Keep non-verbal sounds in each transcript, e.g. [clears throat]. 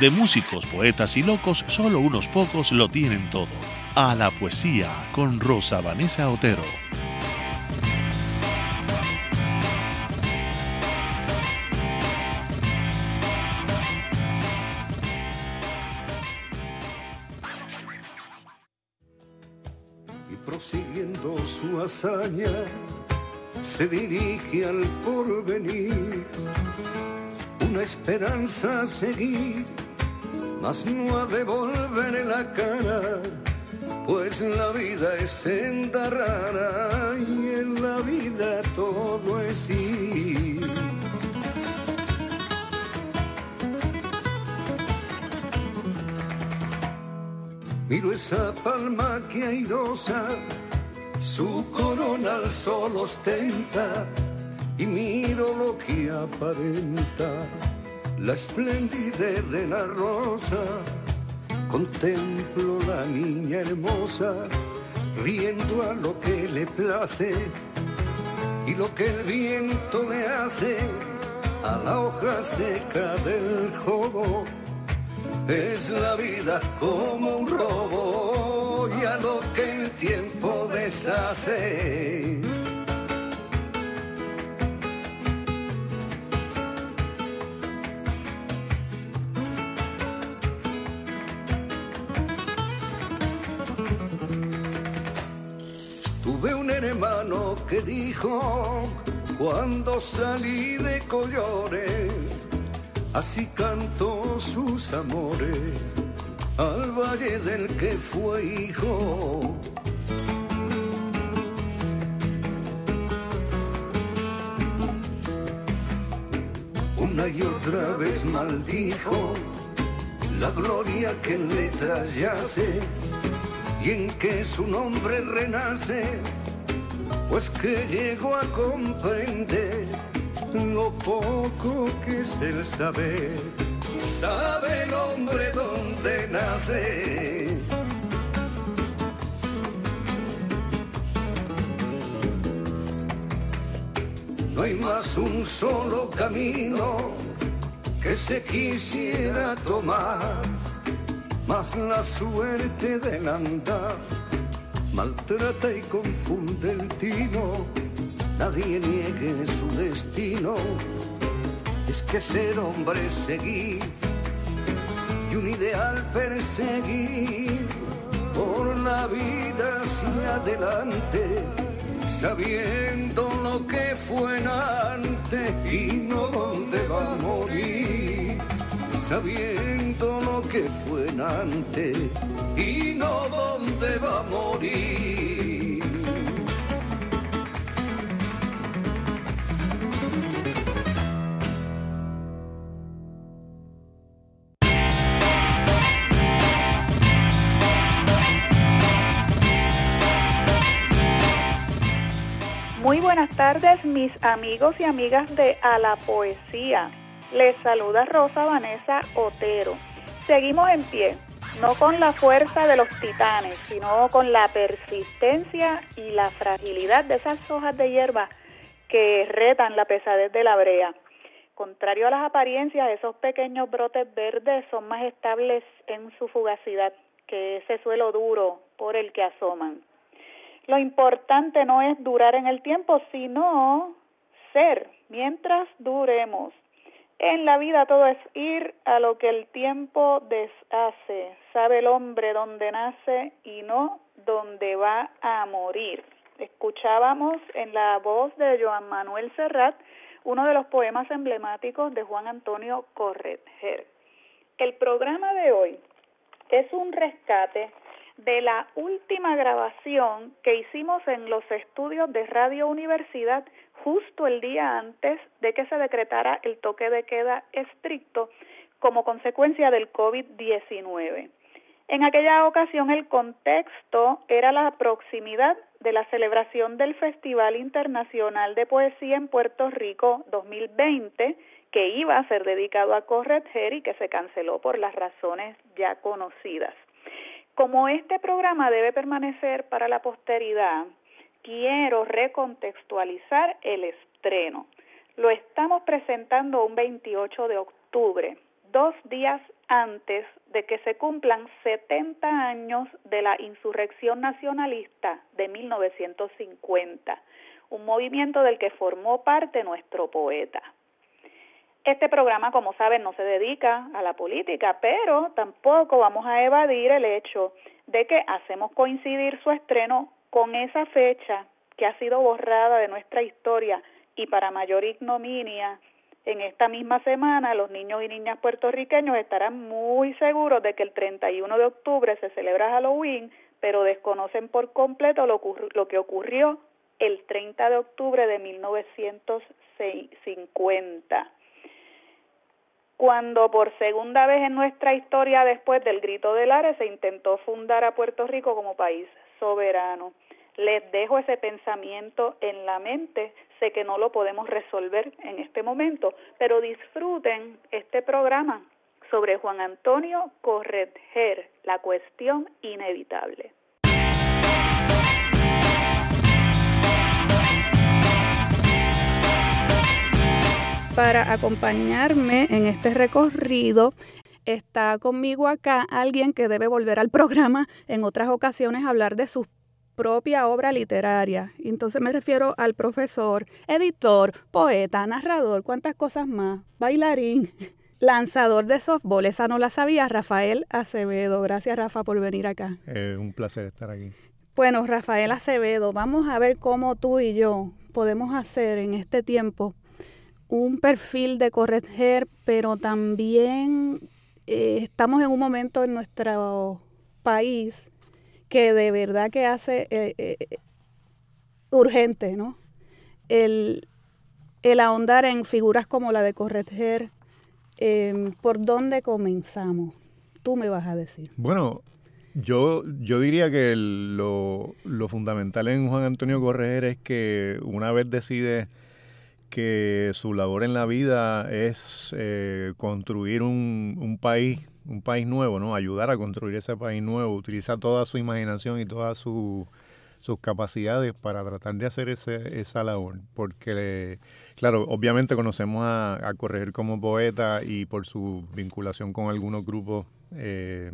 de músicos, poetas y locos, solo unos pocos lo tienen todo. A la poesía con Rosa Vanessa Otero. y prosiguiendo su hazaña se dirige al porvenir, una esperanza a seguir, mas no a devolver la cara, pues la vida es senda rara y en la vida todo es ir. Miro esa palma que airosa, su corona al sol ostenta, y miro lo que aparenta, la esplendidez de la rosa. Contemplo la niña hermosa, riendo a lo que le place, y lo que el viento le hace a la hoja seca del jobo es la vida como un robo y a lo que el tiempo deshace. Hermano que dijo cuando salí de Collores Así cantó sus amores al valle del que fue hijo. Una y otra vez maldijo la gloria que en letras yace y en que su nombre renace, pues que llegó a comprender lo poco que es el saber. Sabe el hombre dónde nace. No hay más un solo camino que se quisiera tomar, más la suerte del andar maltrata y confunde el tino nadie niegue su destino. Es que ser hombre es seguir y un ideal perseguir por la vida hacia adelante, sabiendo lo que fue antes y no dónde va a morir. Sabiendo lo que fue antes y no dónde va a morir. Muy buenas tardes, mis amigos y amigas de A la Poesía. Les saluda Rosa Vanessa Otero. Seguimos en pie, no con la fuerza de los titanes, sino con la persistencia y la fragilidad de esas hojas de hierba que retan la pesadez de la brea. Contrario a las apariencias, esos pequeños brotes verdes son más estables en su fugacidad que ese suelo duro por el que asoman. Lo importante no es durar en el tiempo, sino ser mientras duremos. En la vida todo es ir a lo que el tiempo deshace. Sabe el hombre dónde nace y no dónde va a morir. Escuchábamos en la voz de Joan Manuel Serrat uno de los poemas emblemáticos de Juan Antonio Corretger. El programa de hoy es un rescate de la última grabación que hicimos en los estudios de Radio Universidad justo el día antes de que se decretara el toque de queda estricto como consecuencia del COVID-19. En aquella ocasión el contexto era la proximidad de la celebración del Festival Internacional de Poesía en Puerto Rico 2020, que iba a ser dedicado a Corretger y que se canceló por las razones ya conocidas. Como este programa debe permanecer para la posteridad, quiero recontextualizar el estreno. Lo estamos presentando un 28 de octubre, dos días antes de que se cumplan 70 años de la insurrección nacionalista de 1950, un movimiento del que formó parte nuestro poeta. Este programa, como saben, no se dedica a la política, pero tampoco vamos a evadir el hecho de que hacemos coincidir su estreno con esa fecha que ha sido borrada de nuestra historia y para mayor ignominia en esta misma semana los niños y niñas puertorriqueños estarán muy seguros de que el 31 de octubre se celebra Halloween, pero desconocen por completo lo, lo que ocurrió el 30 de octubre de 1950 cuando por segunda vez en nuestra historia después del grito del Ares se intentó fundar a Puerto Rico como país soberano. Les dejo ese pensamiento en la mente. Sé que no lo podemos resolver en este momento, pero disfruten este programa sobre Juan Antonio Corretger, la cuestión inevitable. Para acompañarme en este recorrido está conmigo acá alguien que debe volver al programa [laughs] en otras ocasiones a hablar de sus propia obra literaria. Entonces me refiero al profesor, editor, poeta, narrador, cuántas cosas más, bailarín, [laughs] lanzador de softball. Esa no la sabía, Rafael Acevedo. Gracias, Rafa, por venir acá. Es un placer estar aquí. Bueno, Rafael Acevedo, vamos a ver cómo tú y yo podemos hacer en este tiempo un perfil de corregir, pero también eh, estamos en un momento en nuestro país que de verdad que hace eh, eh, urgente, ¿no? El, ahondar en figuras como la de Correger, em, ¿por dónde comenzamos? Tú me vas a decir. Bueno, yo, yo diría que lo, fundamental en Juan Antonio Correger es que una vez decide que su labor en la vida es eh, construir un, un país un país nuevo, ¿no? Ayudar a construir ese país nuevo, utilizar toda su imaginación y todas sus capacidades para tratar de hacer ese, esa labor. Porque, claro, obviamente conocemos a, a Corregir como poeta y por su vinculación con algunos grupos eh,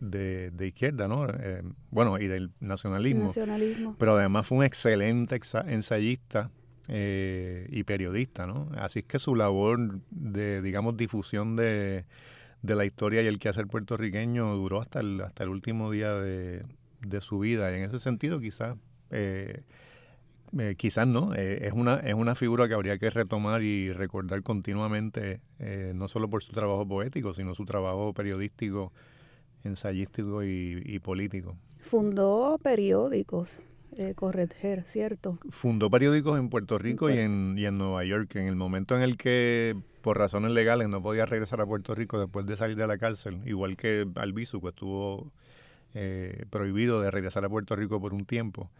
de, izquierda, ¿no? Eh, bueno, y del nacionalismo. nacionalismo. Pero además fue un excelente ensayista. Eh, y periodista, ¿no? Así es que su labor de, digamos, difusión de, de la historia y el quehacer puertorriqueño duró hasta el, hasta el último día de, su vida. Y en ese sentido, quizás, eh, eh, quizás no, eh, es, una, es una figura que habría que retomar y recordar continuamente, no solo por su trabajo poético, sino su trabajo periodístico, ensayístico y, político. Fundó periódicos. Correger, ¿cierto? Fundó periódicos en Puerto Rico y en, y en Nueva York. En el momento en el que por razones legales no podía regresar a Puerto Rico después de salir de la cárcel, igual que Albizu, que estuvo eh, prohibido de regresar a Puerto Rico por un tiempo.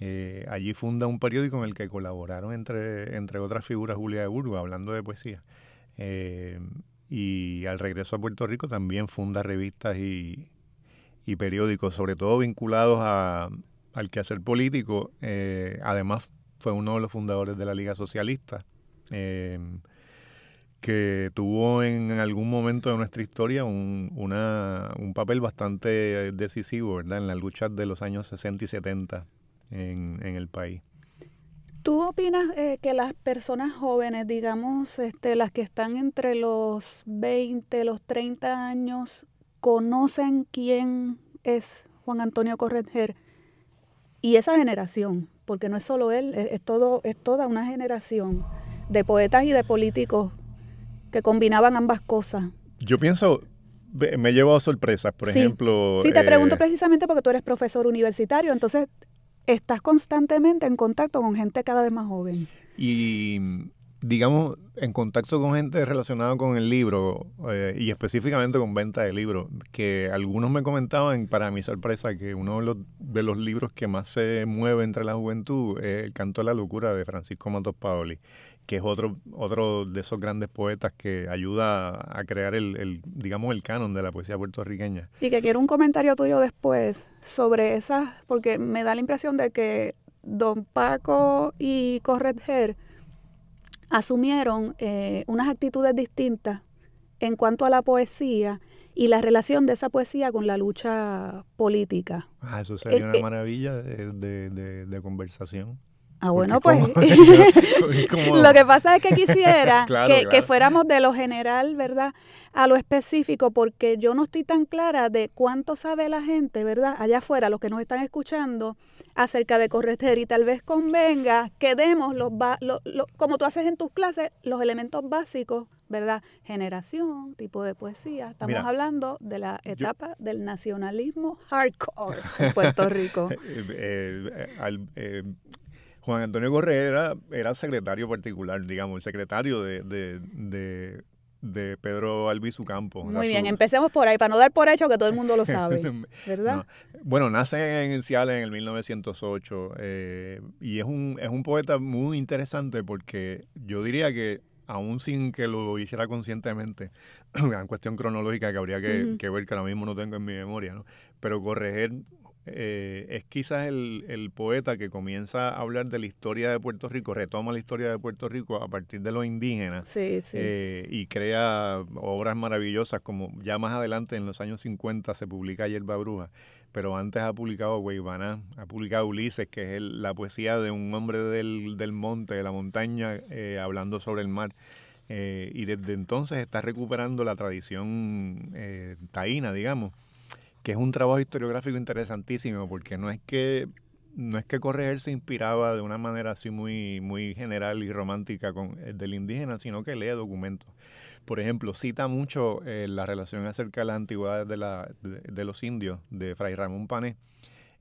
Eh, allí funda un periódico en el que colaboraron entre, entre otras figuras Julia de Burgos, hablando de poesía. Eh, y al regreso a Puerto Rico también funda revistas y, periódicos, sobre todo vinculados a, al quehacer político. además, fue uno de los fundadores de la Liga Socialista que tuvo en algún momento de nuestra historia un, un papel bastante decisivo ¿verdad? en la lucha de los años 60 y 70 en, el país. ¿Tú opinas eh, que las personas jóvenes, digamos, este, las que están entre los 20, los 30 años, conocen quién es Juan Antonio Correger y esa generación? Porque no es solo él, es, todo, es toda una generación de poetas y de políticos que combinaban ambas cosas. Yo pienso, me he llevado sorpresas, por ejemplo. Sí, te pregunto eh, precisamente porque tú eres profesor universitario, entonces estás constantemente en contacto con gente cada vez más joven. Y digamos, en contacto con gente relacionada con el libro eh, y específicamente con venta de libros, que algunos me comentaban, para mi sorpresa, que uno de los, de los libros que más se mueve entre la juventud es El canto de la locura de Francisco Matos Paoli, que es otro, otro de esos grandes poetas que ayuda a crear el, el, digamos, el canon de la poesía puertorriqueña. Y que quiero un comentario tuyo después sobre esas, porque me da la impresión de que Don Paco y Corretger asumieron eh, unas actitudes distintas en cuanto a la poesía y la relación de esa poesía con la lucha política. Ah, eso sería eh, una eh, maravilla de, conversación. Ah, bueno, pues [laughs] [laughs] lo que pasa es que quisiera [laughs] que, que, fuéramos de lo general, ¿verdad? A lo específico, porque yo no estoy tan clara de cuánto sabe la gente, ¿verdad? Allá afuera, los que nos están escuchando, acerca de correter y tal vez convenga que demos, los, como tú haces en tus clases, los elementos básicos, ¿verdad? Generación, tipo de poesía. Estamos hablando de la etapa del nacionalismo hardcore en Puerto Rico. Eh, eh, eh, Juan Antonio Correa era, secretario particular, digamos, el secretario de, de Pedro Albizu Campos. Muy bien, empecemos por ahí, para no dar por hecho que todo el mundo lo [laughs] sabe, ¿verdad? Bueno, nace en Ciales en el 1908 eh, y es un, es un poeta muy interesante porque yo diría que aún sin que lo hiciera conscientemente, [clears throat] en cuestión cronológica que habría que, que, ver, que ahora mismo no tengo en mi memoria, ¿no? pero corregir eh, es quizás el, poeta que comienza a hablar de la historia de Puerto Rico, retoma la historia de Puerto Rico a partir de los indígenas eh, y crea obras maravillosas como ya más adelante en los años 50 se publica Yerba Bruja, pero antes ha publicado Guaybaná, ha publicado Ulises, que es la poesía de un hombre del, del monte, de la montaña, eh, hablando sobre el mar. y desde entonces está recuperando la tradición taína, digamos que es un trabajo historiográfico interesantísimo porque no es que no es que Correger se inspiraba de una manera así muy muy general y romántica con el del indígena, sino que lee documentos. Por ejemplo, cita mucho eh, la relación acerca de las antigüedades de, la, de, los indios de Fray Ramón Pané.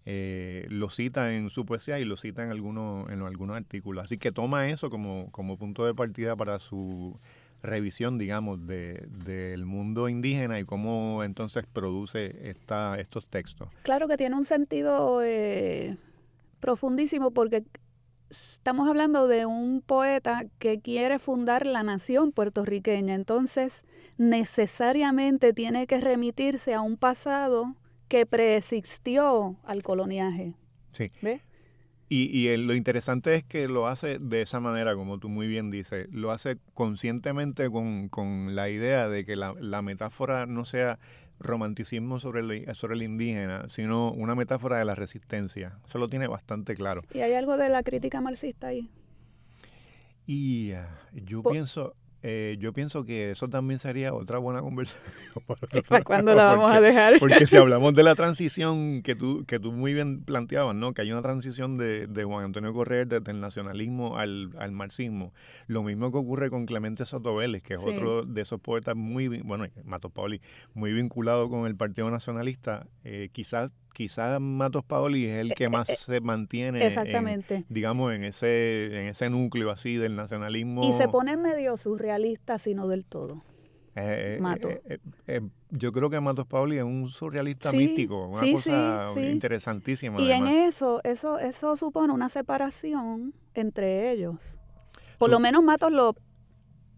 Eh, lo cita en su poesía y lo cita en algunos, en algunos artículos. Así que toma eso como, como punto de partida para su revisión, digamos, del de, mundo indígena y cómo entonces produce esta, estos textos. Claro que tiene un sentido eh, profundísimo porque estamos hablando de un poeta que quiere fundar la nación puertorriqueña, entonces necesariamente tiene que remitirse a un pasado que preexistió al coloniaje. Sí. ¿Ves? Y, y lo interesante es que lo hace de esa manera, como tú muy bien dices, lo hace conscientemente con, con la idea de que la, la, metáfora no sea romanticismo sobre el, sobre el indígena, sino una metáfora de la resistencia. Eso lo tiene bastante claro. ¿Y hay algo de la crítica marxista ahí? Y ah, yo pienso, eh, yo pienso que eso también sería otra buena conversación. [laughs] ¿Para cuándo [laughs] la vamos a dejar? Porque si [laughs] hablamos de la transición que tú, que tú muy bien planteabas, ¿no? Que hay una transición de, de Juan Antonio Correa desde el nacionalismo al, al, marxismo. Lo mismo que ocurre con Clemente Soto Vélez, que es otro de esos poetas muy, bueno, Mato Pauli, muy vinculado con el Partido Nacionalista. Eh, quizás quizás Matos Paoli es el que eh, más eh, se mantiene, exactamente. digamos, en ese, en ese núcleo así del nacionalismo. Y se pone medio surrealista, sino del todo. Eh, yo creo que Matos Paoli es un surrealista místico, una cosa interesantísima. Y en eso, eso, eso supone una separación entre ellos. Por lo menos Matos lo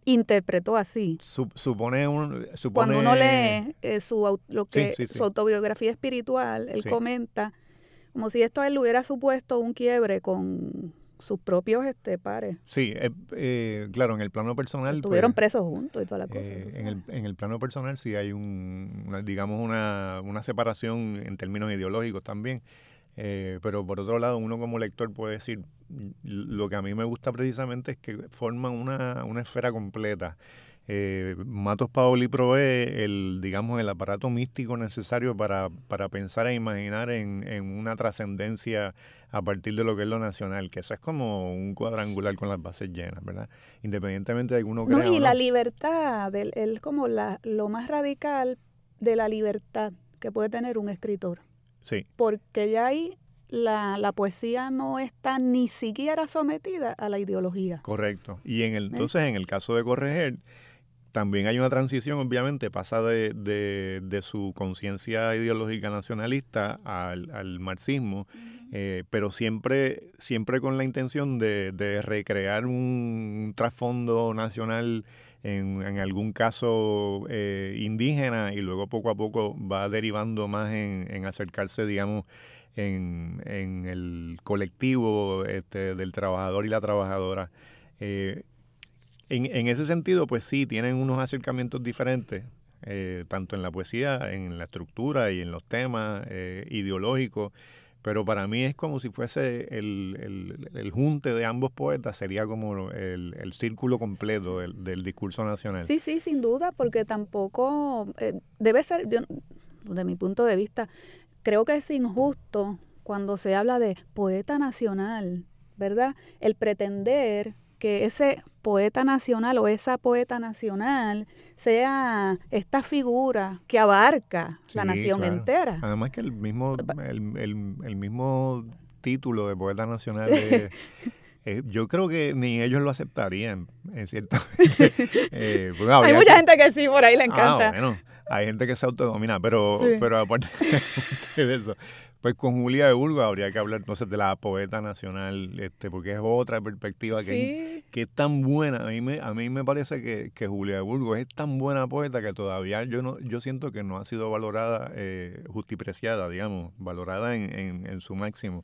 interpretó así. supone, un, Cuando uno lee eh, su, lo que, su autobiografía espiritual, él comenta como si esto a él le hubiera supuesto un quiebre con sus propios este, pares. Sí, eh, eh, claro, en el plano personal... Estuvieron pues, presos juntos y toda la cosa. en, el, en el plano personal sí hay un, digamos, una, una separación en términos ideológicos también. Eh, pero por otro lado, uno como lector puede decir, lo que a mí me gusta precisamente es que forman una, una esfera completa. Eh, Matos Paoli provee el, digamos, el aparato místico necesario para, para pensar e imaginar en, en una trascendencia a partir de lo que es lo nacional, que eso es como un cuadrangular con las bases llenas, ¿verdad? Independientemente de que uno crea. No, y la libertad, es como la, lo más radical de la libertad que puede tener un escritor. Sí. Porque ya ahí la, la, poesía no está ni siquiera sometida a la ideología. Correcto. Y en el, entonces, en el caso de Correger, también hay una transición, obviamente, pasa de, de, su conciencia ideológica nacionalista al, marxismo, eh, pero siempre, siempre con la intención de, recrear un, trasfondo nacional en, en, algún caso eh, indígena y luego poco a poco va derivando más en, acercarse, digamos, en, en el colectivo este, del trabajador y la trabajadora. Eh, en, ese sentido, pues sí, tienen unos acercamientos diferentes, eh, tanto en la poesía, en la estructura y en los temas ideológicos, pero para mí es como si fuese el, junte de ambos poetas, sería como el, círculo completo del, discurso nacional. Sí, sí, sin duda, porque tampoco eh, debe ser, yo, de mi punto de vista, creo que es injusto cuando se habla de poeta nacional, ¿verdad? El pretender que ese poeta nacional o esa poeta nacional sea esta figura que abarca la nación entera. Además que el mismo, el, el, mismo título de poeta nacional [laughs] yo creo que ni ellos lo aceptarían, en cierto. [laughs] eh, pues, hay mucha gente que sí, por ahí le ah, encanta. bueno, hay gente que se autodomina, pero, pero aparte [laughs] de eso, pues con Julia de Burgos habría que hablar entonces de la poeta nacional, este, porque es otra perspectiva que, que es tan buena. A mí me, a mí me parece que, que, Julia de Burgos es tan buena poeta que todavía yo no, yo siento que no ha sido valorada, eh, justipreciada, digamos, valorada en, en, en su máximo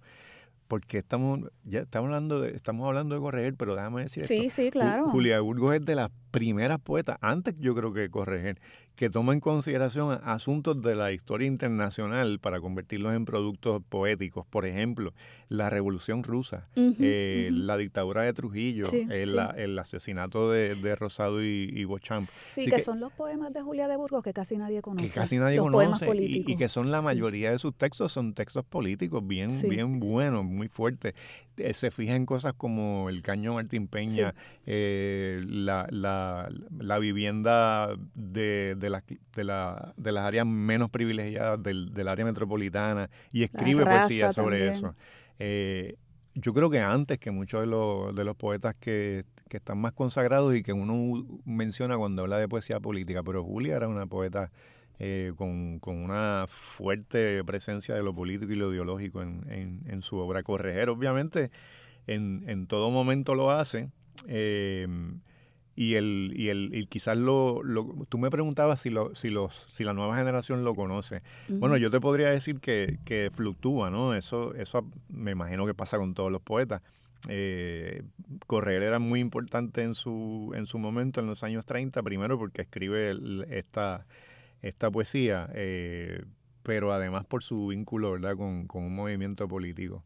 porque estamos ya estamos hablando de estamos hablando de corregir, pero déjame decir sí, esto. Sí, claro. Julia Burgos es de las primeras poetas, antes yo creo que corregir, que toma en consideración asuntos de la historia internacional para convertirlos en productos poéticos. Por ejemplo, la Revolución Rusa, eh, la dictadura de Trujillo, el, asesinato de, Rosado y, y Beauchamp. Sí, que, son los poemas de Julia de Burgos que casi nadie conoce. Que casi nadie conoce y, que son la mayoría de sus textos, son textos políticos bien, bien buenos, muy fuertes. Eh, se fija en cosas como el caño Martín Peña, eh, la, la, la, vivienda de, de, la, de, la, de las áreas menos privilegiadas del, del área metropolitana y escribe poesía sobre eso. Eh, yo creo que antes que muchos de los, de los poetas que, que, están más consagrados y que uno menciona cuando habla de poesía política, pero Julia era una poeta eh, con, con, una fuerte presencia de lo político y lo ideológico en, en, en su obra. Correger, obviamente, en, en, todo momento lo hace. Eh, y el y el y quizás lo, lo, tú me preguntabas si lo, si los si la nueva generación lo conoce. Bueno yo te podría decir que, que, fluctúa no eso eso me imagino que pasa con todos los poetas. Eh, Correr era muy importante en su en su momento en los años 30 primero porque escribe esta esta poesía eh, pero además por su vínculo verdad con, con un movimiento político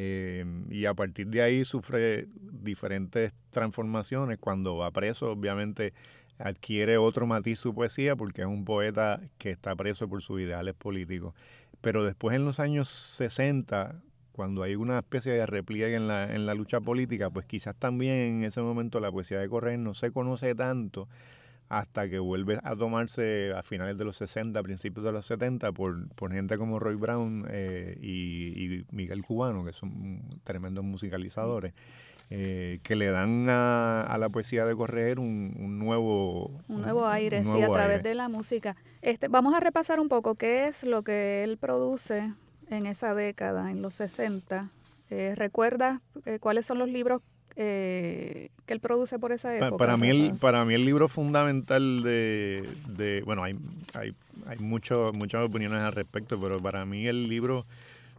eh, y a partir de ahí sufre diferentes transformaciones. Cuando va preso, obviamente adquiere otro matiz su poesía porque es un poeta que está preso por sus ideales políticos. Pero después en los años 60, cuando hay una especie de repliegue en la, en la lucha política, pues quizás también en ese momento la poesía de Correa no se conoce tanto hasta que vuelve a tomarse a finales de los 60, principios de los 70, por, por gente como Roy Brown eh, y, Miguel Cubano, que son tremendos musicalizadores, eh, que le dan a, la poesía de Correr un, nuevo... Un nuevo aire, sí, a través de la música. Este, vamos a repasar un poco qué es lo que él produce en esa década, en los 60. Eh, ¿Recuerdas cuáles son los libros eh, que él produce por esa época. Para, mí, el, para mí el libro fundamental de, de bueno, hay, hay, hay mucho, muchas opiniones al respecto, pero para mí el libro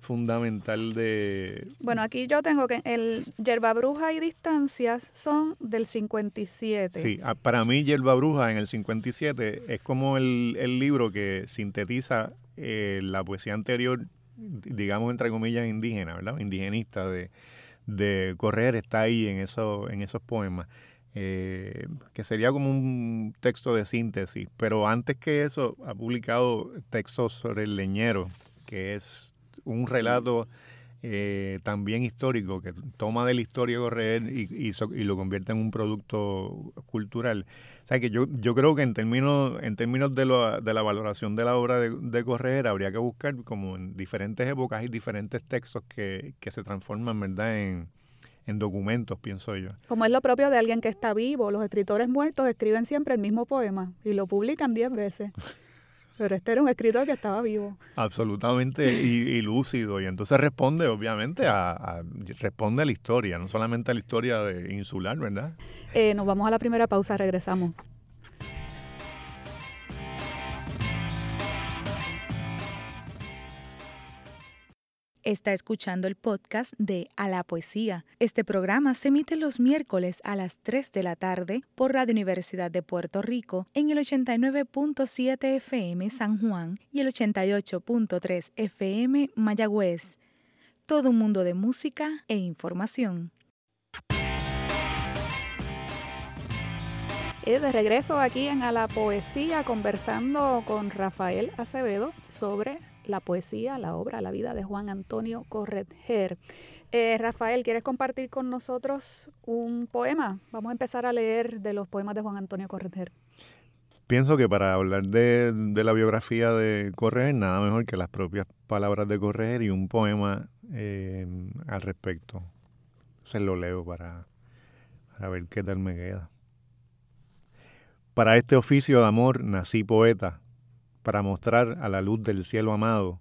fundamental de... Bueno, aquí yo tengo que el Yerba Bruja y Distancias son del 57. Sí, para mí Yerba Bruja en el 57 es como el, el libro que sintetiza eh, la poesía anterior, digamos entre comillas indígena, ¿verdad? Indigenista de de correr está ahí en, eso, en esos poemas, eh, que sería como un texto de síntesis. Pero antes que eso, ha publicado textos sobre el leñero, que es un relato eh, también histórico, que toma de la historia de Correger y, y, lo convierte en un producto cultural. O sea que yo, yo creo que en términos, en términos de, lo, de la valoración de la obra de, de Correger habría que buscar como en diferentes épocas y diferentes textos que, que se transforman, ¿verdad?, en, en documentos, pienso yo. Como es lo propio de alguien que está vivo, los escritores muertos escriben siempre el mismo poema y lo publican diez veces. [laughs] Pero este era un escritor que estaba vivo. Absolutamente y, lúcido. Y entonces responde, obviamente, a, responde a la historia, no solamente a la historia de insular, ¿verdad? Eh, nos vamos a la primera pausa, regresamos. Está escuchando el podcast de A la Poesía. Este programa se emite los miércoles a las 3 de la tarde por Radio Universidad de Puerto Rico en el 89.7 FM San Juan y el 88.3 FM Mayagüez. Todo un mundo de música e información. Y de regreso aquí en A la Poesía conversando con Rafael Acevedo sobre la poesía, la obra, la vida de Juan Antonio Corretger. Eh, Rafael, ¿quieres compartir con nosotros un poema? Vamos a empezar a leer de los poemas de Juan Antonio Corretger. Pienso que para hablar de, la biografía de Correger, nada mejor que las propias palabras de Correger y un poema eh, al respecto. Se lo leo para ver qué tal me queda. Para este oficio de amor nací poeta, para mostrar a la luz del cielo amado,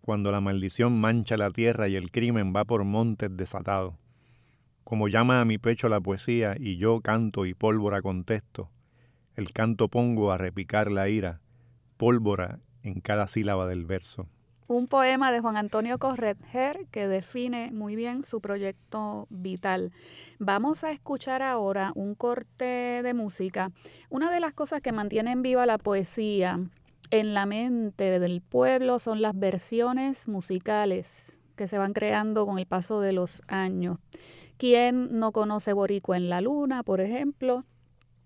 cuando la maldición mancha la tierra y el crimen va por montes desatados. Como llama a mi pecho la poesía y yo canto y pólvora contesto, el canto pongo a repicar la ira, pólvora en cada sílaba del verso. Un poema de Juan Antonio Corretger que define muy bien su proyecto vital. Vamos a escuchar ahora un corte de música. Una de las cosas que mantienen viva la poesía en la mente del pueblo son las versiones musicales que se van creando con el paso de los años. ¿Quién no conoce Boricua en la Luna, por ejemplo?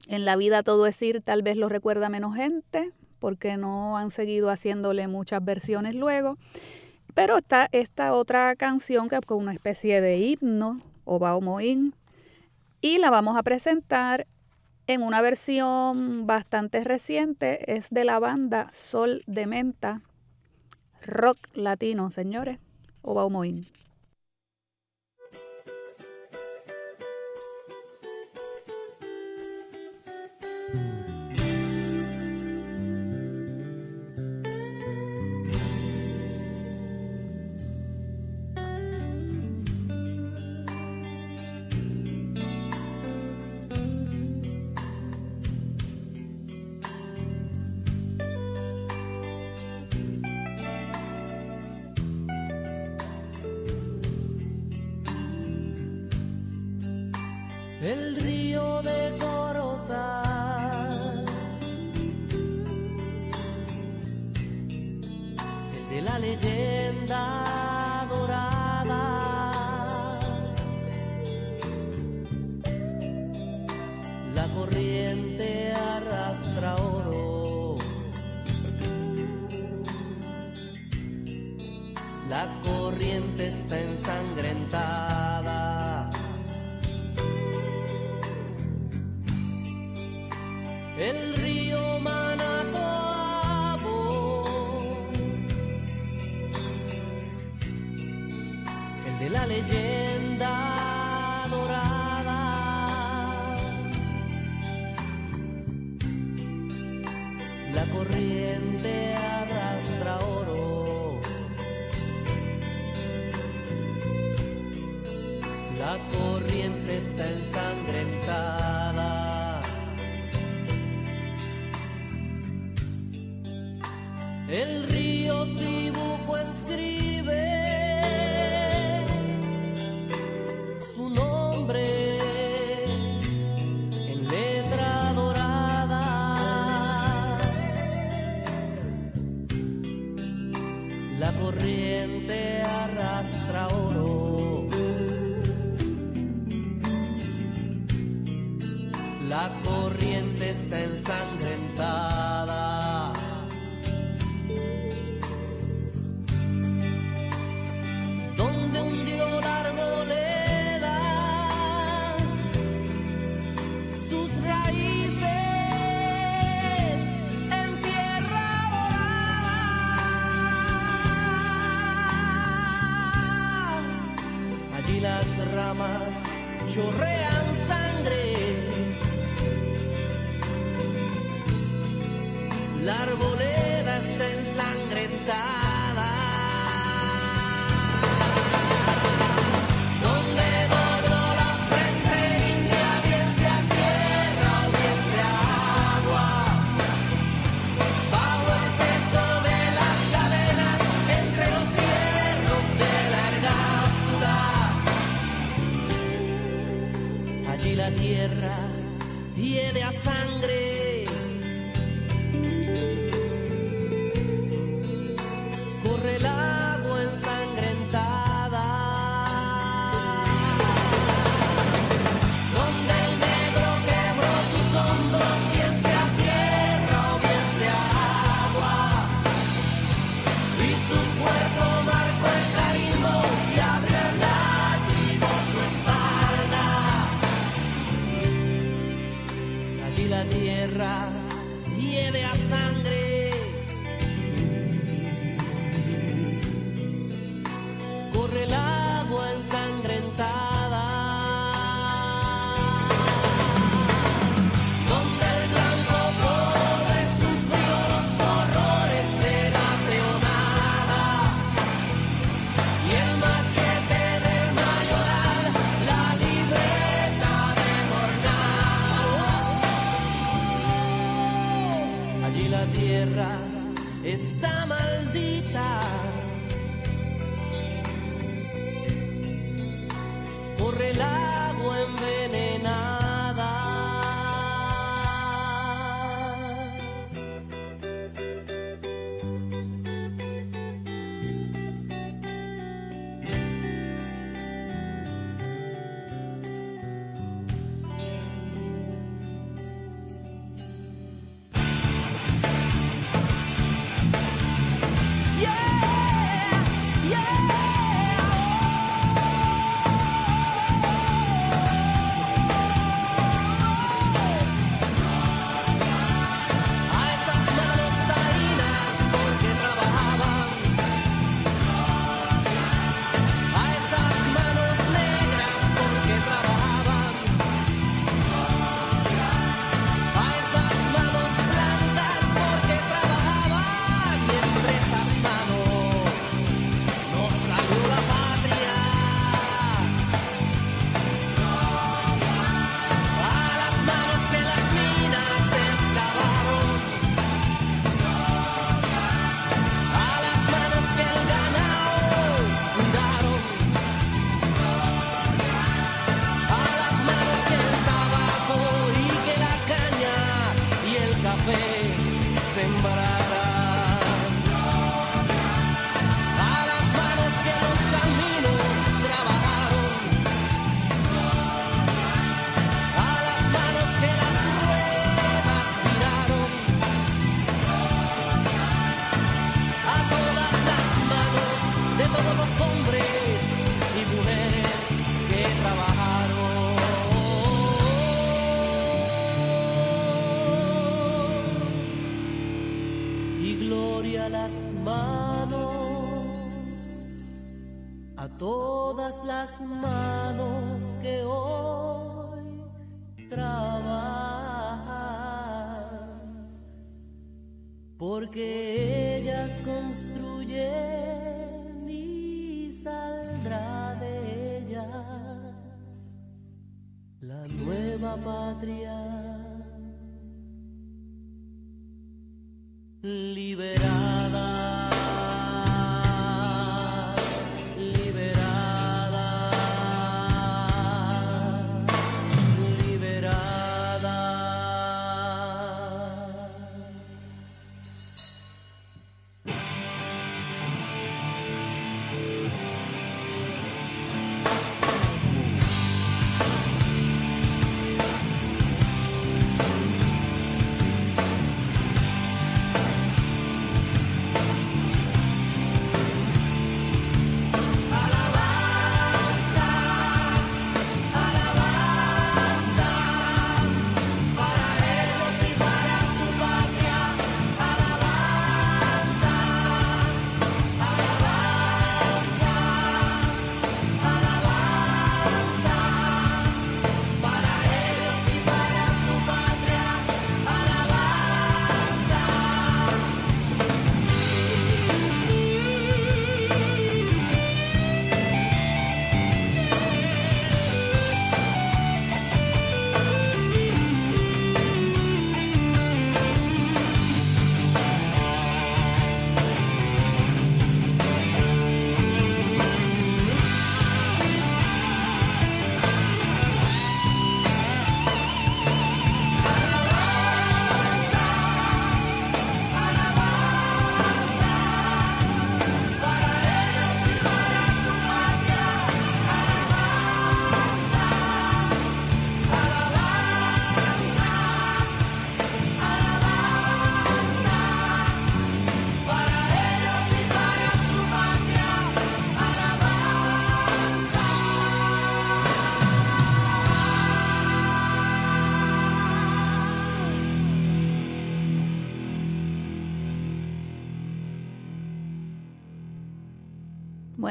En la vida todo es ir, tal vez lo recuerda menos gente, porque no han seguido haciéndole muchas versiones luego. Pero está esta otra canción que es como una especie de himno, o Moín, y la vamos a presentar en una versión bastante reciente. Es de la banda Sol de Menta, rock latino, señores, o Baumoín. El patria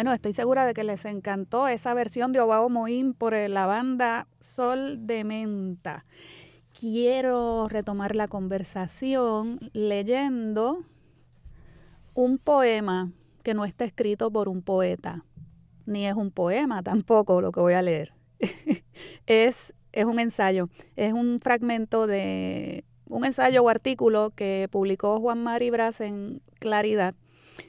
Bueno, estoy segura de que les encantó esa versión de Obao Moín por la banda Sol de Menta. Quiero retomar la conversación leyendo un poema que no está escrito por un poeta, ni es un poema tampoco lo que voy a leer. [laughs] es, es un ensayo, es un fragmento de un ensayo o artículo que publicó Juan Mari Bras en Claridad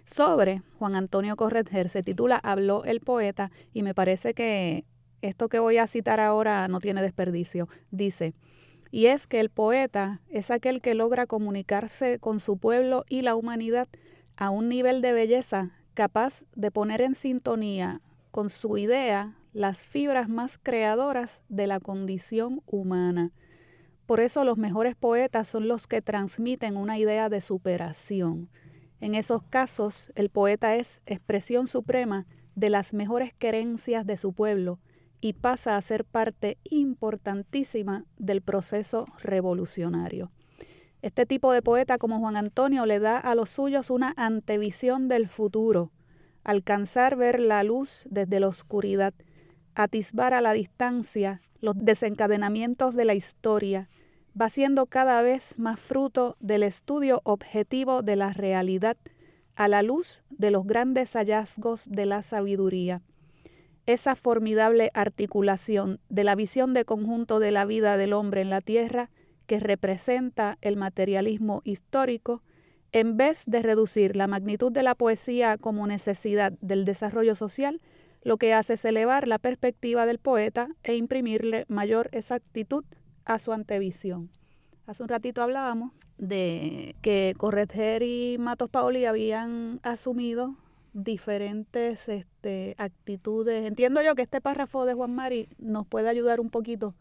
sobre Juan Antonio Corretger. Se titula Habló el poeta y me parece que esto que voy a citar ahora no tiene desperdicio. Dice, y es que el poeta es aquel que logra comunicarse con su pueblo y la humanidad a un nivel de belleza capaz de poner en sintonía con su idea las fibras más creadoras de la condición humana. Por eso los mejores poetas son los que transmiten una idea de superación. En esos casos, el poeta es expresión suprema de las mejores querencias de su pueblo y pasa a ser parte importantísima del proceso revolucionario. Este tipo de poeta como Juan Antonio le da a los suyos una antevisión del futuro, alcanzar ver la luz desde la oscuridad, atisbar a la distancia los desencadenamientos de la historia, va siendo cada vez más fruto del estudio objetivo de la realidad a la luz de los grandes hallazgos de la sabiduría. Esa formidable articulación de la visión de conjunto de la vida del hombre en la tierra que representa el materialismo histórico, en vez de reducir la magnitud de la poesía como necesidad del desarrollo social, lo que hace es elevar la perspectiva del poeta e imprimirle mayor exactitud a su antevisión. Hace un ratito hablábamos de que Corretger y Matos Paoli habían asumido diferentes este, actitudes. Entiendo yo que este párrafo de Juan Mari nos puede ayudar un poquito.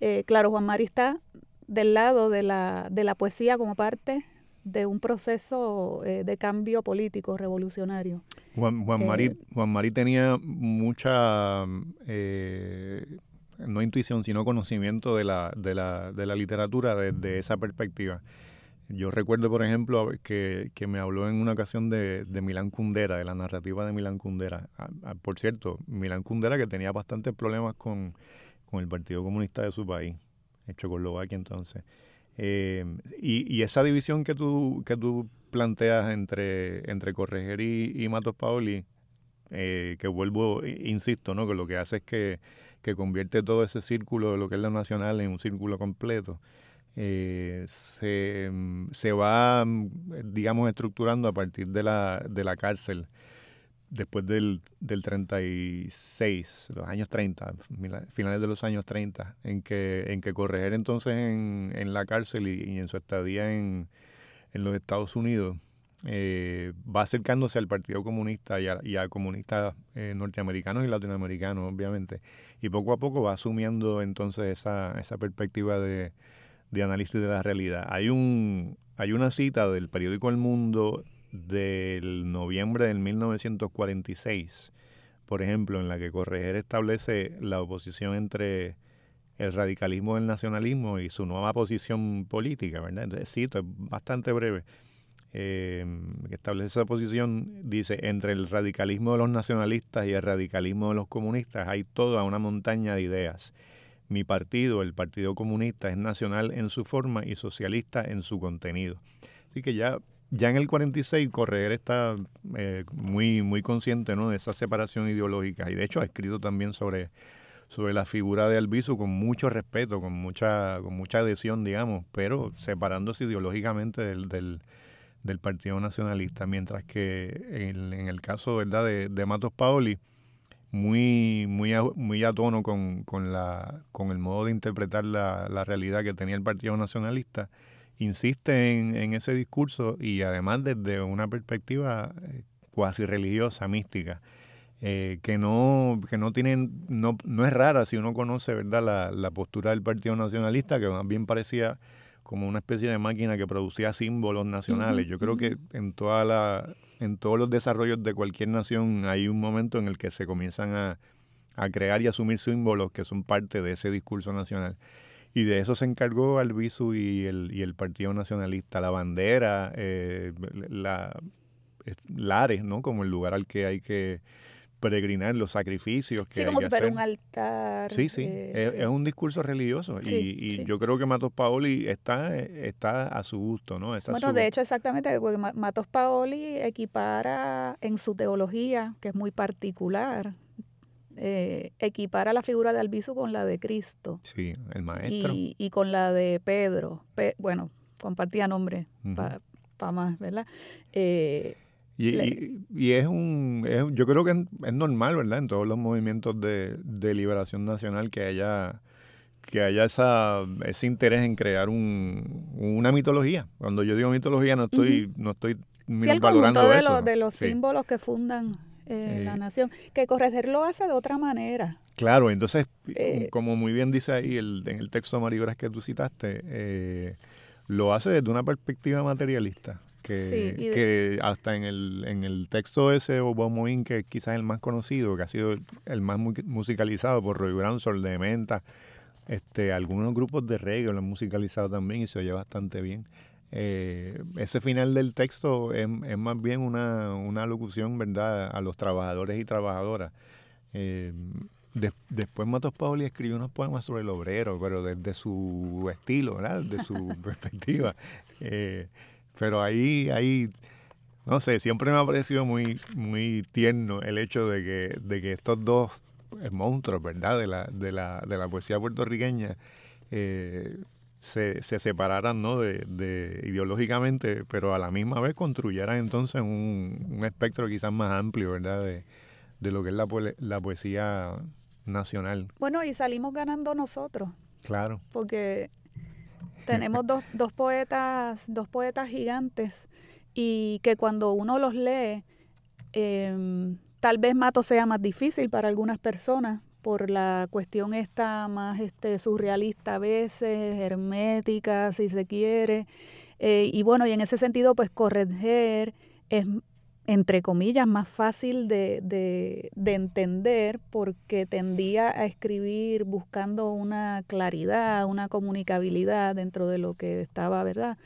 Eh, claro, Juan Mari está del lado de la, de la poesía como parte de un proceso eh, de cambio político revolucionario. Juan, Juan, Mari, Eh, Juan Mari tenía mucha, eh, no intuición, sino conocimiento de la, de la, de la literatura desde esa perspectiva. Yo recuerdo, por ejemplo, que, que me habló en una ocasión de, de Milán Kundera, de la narrativa de Milán Kundera. Por cierto, Milán Kundera que tenía bastantes problemas con, con el Partido Comunista de su país, en Checoslovaquia entonces. Eh, y, y, esa división que tú, que tú planteas entre, entre Correger y, y Matos Paoli, eh, que vuelvo, insisto, ¿no? que lo que hace es que, que, convierte todo ese círculo de lo que es lo nacional en un círculo completo. Eh, se, se, va, digamos, estructurando a partir de la, de la cárcel después del, del 36, los años 30, finales de los años 30, en que, en que Correger entonces en, en la cárcel y, y, en su estadía en, en los Estados Unidos eh, va acercándose al Partido Comunista y a, y a comunistas eh, norteamericanos y latinoamericanos, obviamente, y poco a poco va asumiendo entonces esa, esa perspectiva de, de análisis de la realidad. Hay, un, hay una cita del periódico El Mundo del noviembre del 1946, por ejemplo, en la que Correger establece la oposición entre el radicalismo y el nacionalismo y su nueva posición política, ¿verdad? Entonces, cito, es bastante breve. Eh, establece esa posición, dice, entre el radicalismo de los nacionalistas y el radicalismo de los comunistas hay toda una montaña de ideas. Mi partido, el Partido Comunista, es nacional en su forma y socialista en su contenido. Así que ya ya en el 46 Correger está eh, muy, muy consciente ¿no? de esa separación ideológica y de hecho ha escrito también sobre, sobre la figura de Albizu con mucho respeto, con mucha, con mucha adhesión, digamos, pero separándose ideológicamente del, del, del Partido Nacionalista, mientras que en, el caso. De, Matos Paoli, muy, muy, a, muy tono con, con, la, con el modo de interpretar la, la realidad que tenía el Partido Nacionalista, insiste en, en, ese discurso y además desde una perspectiva eh, cuasi religiosa, mística, eh, que no, que no tienen, no, no es rara si uno conoce verdad la, la, postura del Partido Nacionalista, que más bien parecía como una especie de máquina que producía símbolos nacionales. Uh -huh, Yo creo que en toda la, en todos los desarrollos de cualquier nación hay un momento en el que se comienzan a, a crear y asumir símbolos que son parte de ese discurso nacional. Y de eso se encargó Albizu y el, y el Partido Nacionalista, la bandera, eh, la, es- lares, ¿no? Como el lugar al que hay que peregrinar, los sacrificios que Sí, hay como que si fuera hacer. un altar. Sí, sí, eh, es, sí. es un discurso religioso Sí, y, y sí. yo creo que Matos Paoli está, está a su gusto, ¿no? Esa Bueno, su- de hecho, exactamente, porque Ma- Matos Paoli equipara en su teología, que es muy particular, eh, equipara la figura de Albizu con la de Cristo Sí, el maestro. y, y con la de Pedro. Pe- bueno, compartía nombre para más, ¿verdad? Eh, Y, y- y es un, es- yo creo que es, es normal, ¿verdad? En todos los movimientos de, de liberación nacional que haya que haya esa, ese interés en crear un, una mitología. Cuando yo digo mitología no estoy, no estoy sí, el valorando de, eso. los, de los Sí. símbolos que fundan eh, Eh, la nación, que Correger lo hace de otra manera. Claro, entonces, Eh, como muy bien dice ahí el, en el texto de Maribras que tú citaste, eh, lo hace desde una perspectiva materialista. Que, Sí, y de- que hasta en el, en el texto ese Obamoín, que quizás es el más conocido, que ha sido el, más mu- musicalizado por Roy Brown, Sol de Menta, este, algunos grupos de reggae lo han musicalizado también y se oye bastante bien. Eh, ese final del texto es, es más bien una, una locución, ¿verdad?, a los trabajadores y trabajadoras. Eh, des- después Matos Paoli escribió unos poemas sobre el obrero, pero desde su estilo, ¿verdad? Desde su [laughs] perspectiva. Eh, pero ahí, ahí, no sé, siempre me ha parecido muy, muy tierno el hecho de que, de que estos dos eh, monstruos, ¿verdad? De la, de la, de la poesía puertorriqueña eh, se, se separaran, ¿no? De, de ideológicamente, pero a la misma vez construyeran entonces un, un espectro quizás más amplio, ¿verdad? De, de lo que es la, poe- la poesía nacional. Bueno, y salimos ganando nosotros. Claro. porque tenemos dos, dos poetas, dos poetas gigantes y que cuando uno los lee, em, tal vez Mato sea más difícil para algunas personas por la cuestión esta más este surrealista a veces, hermética si se quiere. Eh, y bueno, y en ese sentido, pues corregir es entre comillas, más fácil de, de, de entender porque tendía a escribir buscando una claridad, una comunicabilidad dentro de lo que estaba, ¿verdad?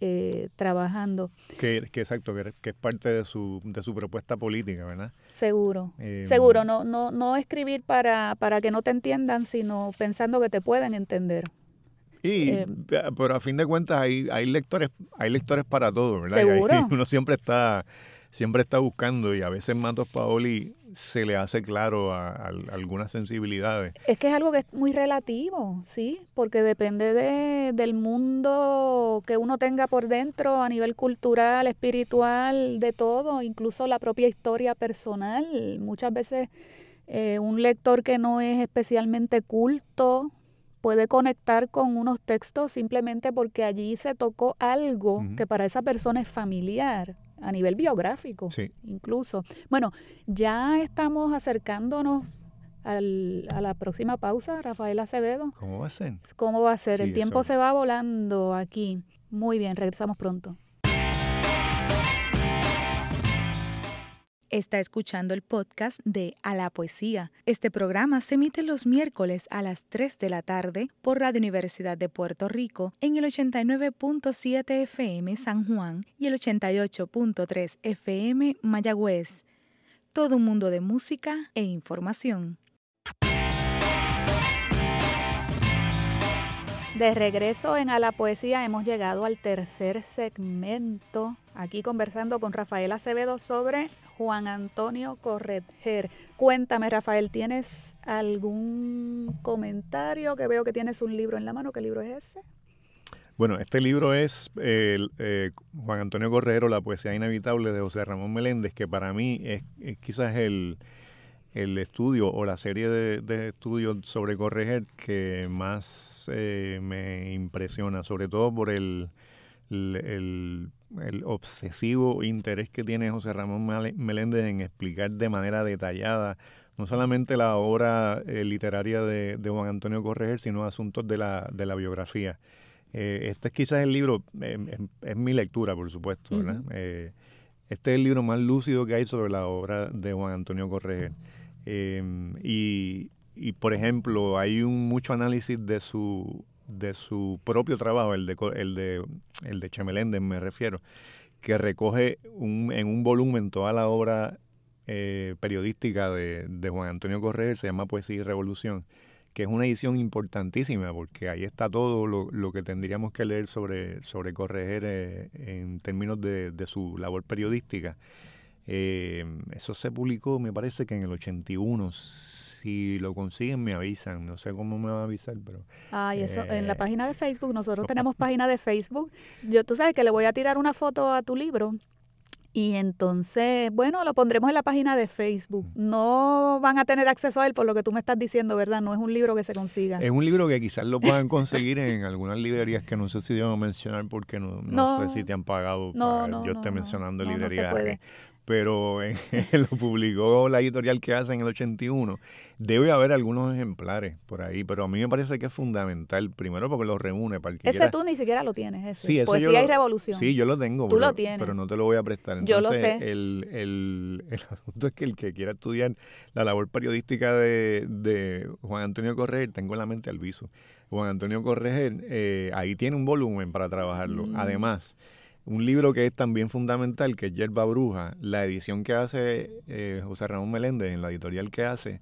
Eh, trabajando. Que, que exacto, que, que es parte de su, de su propuesta política, ¿verdad? Seguro, Eh, seguro, no, no, no escribir para, para que no te entiendan, sino pensando que te pueden entender. Y, Eh, pero a fin de cuentas hay, hay lectores, hay lectores para todo, ¿verdad? Y Seguro. [laughs] uno siempre está, siempre está buscando y a veces Matos Paoli se le hace claro a, a algunas sensibilidades. Es que es algo que es muy relativo, ¿sí? Porque depende de, del mundo que uno tenga por dentro a nivel cultural, espiritual, de todo, incluso la propia historia personal. Muchas veces eh, un lector que no es especialmente culto puede conectar con unos textos simplemente porque allí se tocó algo que para esa persona es familiar, a nivel biográfico Sí. incluso. Bueno, ya estamos acercándonos al- a la próxima pausa, Rafael Acevedo. ¿Cómo va a ser? ¿Cómo va a ser? Sí, El tiempo eso. se va volando aquí. Muy bien, regresamos pronto. Está escuchando el podcast de A la Poesía. Este programa se emite los miércoles a las 3 de la tarde por Radio Universidad de Puerto Rico en el 89.7 FM San Juan y el 88.3 FM Mayagüez. Todo un mundo de música e información. De regreso en A la Poesía hemos llegado al tercer segmento, aquí conversando con Rafael Acevedo sobre Juan Antonio Corretger. Cuéntame, Rafael, ¿tienes algún comentario? Que veo que tienes un libro en la mano. ¿Qué libro es ese? Bueno, este libro es eh, Juan Antonio Correro, La poesía inevitable de José Ramón Meléndez, que para mí es, quizás el, el estudio o la serie de, de estudios sobre Correger que más eh, me impresiona, sobre todo por el, el, el- el obsesivo interés que tiene José Ramón Meléndez en explicar de manera detallada no solamente la obra eh, literaria de, de Juan Antonio Correger, sino asuntos de la, de la biografía. Eh, este es quizás el libro, eh, es mi lectura, por supuesto, este es el libro más lúcido que hay sobre la obra de Juan Antonio Correger. Y, y, por ejemplo, hay un mucho análisis de su, de su propio trabajo, el de, el de, el de Chemeléndez me refiero, que recoge un, en un volumen toda la obra eh, periodística de, de Juan Antonio Correger, se llama Poesía y Revolución, que es una edición importantísima porque ahí está todo lo, lo que tendríamos que leer sobre, sobre Correger eh, en términos de, de su labor periodística. Eh, eso se publicó, me parece que en el 81. Si lo consiguen, me avisan. No sé cómo me van a avisar, pero. Ay, eso, en la eh, página de Facebook, nosotros tenemos página de Facebook. Yo, tú sabes que le voy a tirar una foto a tu libro. Y entonces, bueno, lo pondremos en la página de Facebook. No van a tener acceso a él por lo que tú me estás diciendo, ¿verdad? No es un libro que se consiga. Es un libro que quizás lo puedan conseguir en algunas librerías que no sé si debo mencionar porque no, no No. sé si te han pagado No, para no, yo esté mencionando No, no se librerías. Pero [laughs] lo publicó la editorial que hace en el 81. Debe haber algunos ejemplares por ahí, pero a mí me parece que es fundamental, primero porque lo reúne para el que Ese quiera- tú ni siquiera lo tienes, ese. Sí, eso Poesía lo- y Revolución. Sí, yo lo tengo. Tú pero, lo tienes. Pero no te lo voy a prestar. Yo lo Entonces, sé. El, el, el [laughs] asunto es que el que quiera estudiar la labor periodística de, de Juan Antonio Correger, tengo en la mente al viso. Juan Antonio Correger, eh, ahí tiene un volumen para trabajarlo. Mm. Además, un libro que es también fundamental, que es Yerba Bruja, la edición que hace eh, José Ramón Meléndez en la editorial que hace,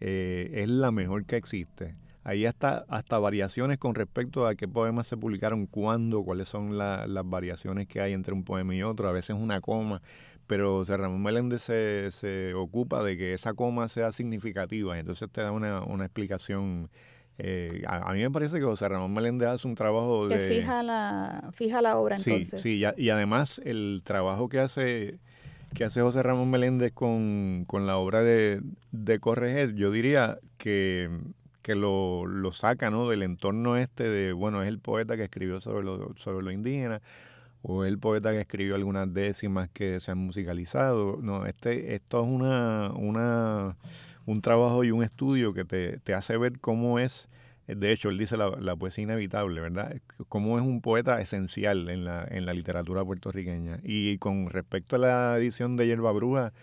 eh, es la mejor que existe. Ahí hasta, hasta variaciones con respecto a qué poemas se publicaron, cuándo, cuáles son la- las variaciones que hay entre un poema y otro, a veces una coma, pero José Ramón Meléndez se, se ocupa de que esa coma sea significativa, entonces te da una, una explicación. Eh, a, a mí me parece que José Ramón Meléndez hace un trabajo Que de... fija la, fija la obra Sí, entonces. sí, y, y además el trabajo que hace que hace José Ramón Meléndez con, con la obra de, de Correger, yo diría que, que lo, lo saca ¿no? del entorno este de, bueno, es el poeta que escribió sobre lo, sobre lo indígena, o es el poeta que escribió algunas décimas que se han musicalizado. No, este, esto es una, una, un trabajo y un estudio que te, te hace ver cómo es de hecho, él dice la, la poesía inevitable, ¿verdad? Cómo es un poeta esencial en la, en la literatura puertorriqueña. Y con respecto a la edición de Yerba Bruja,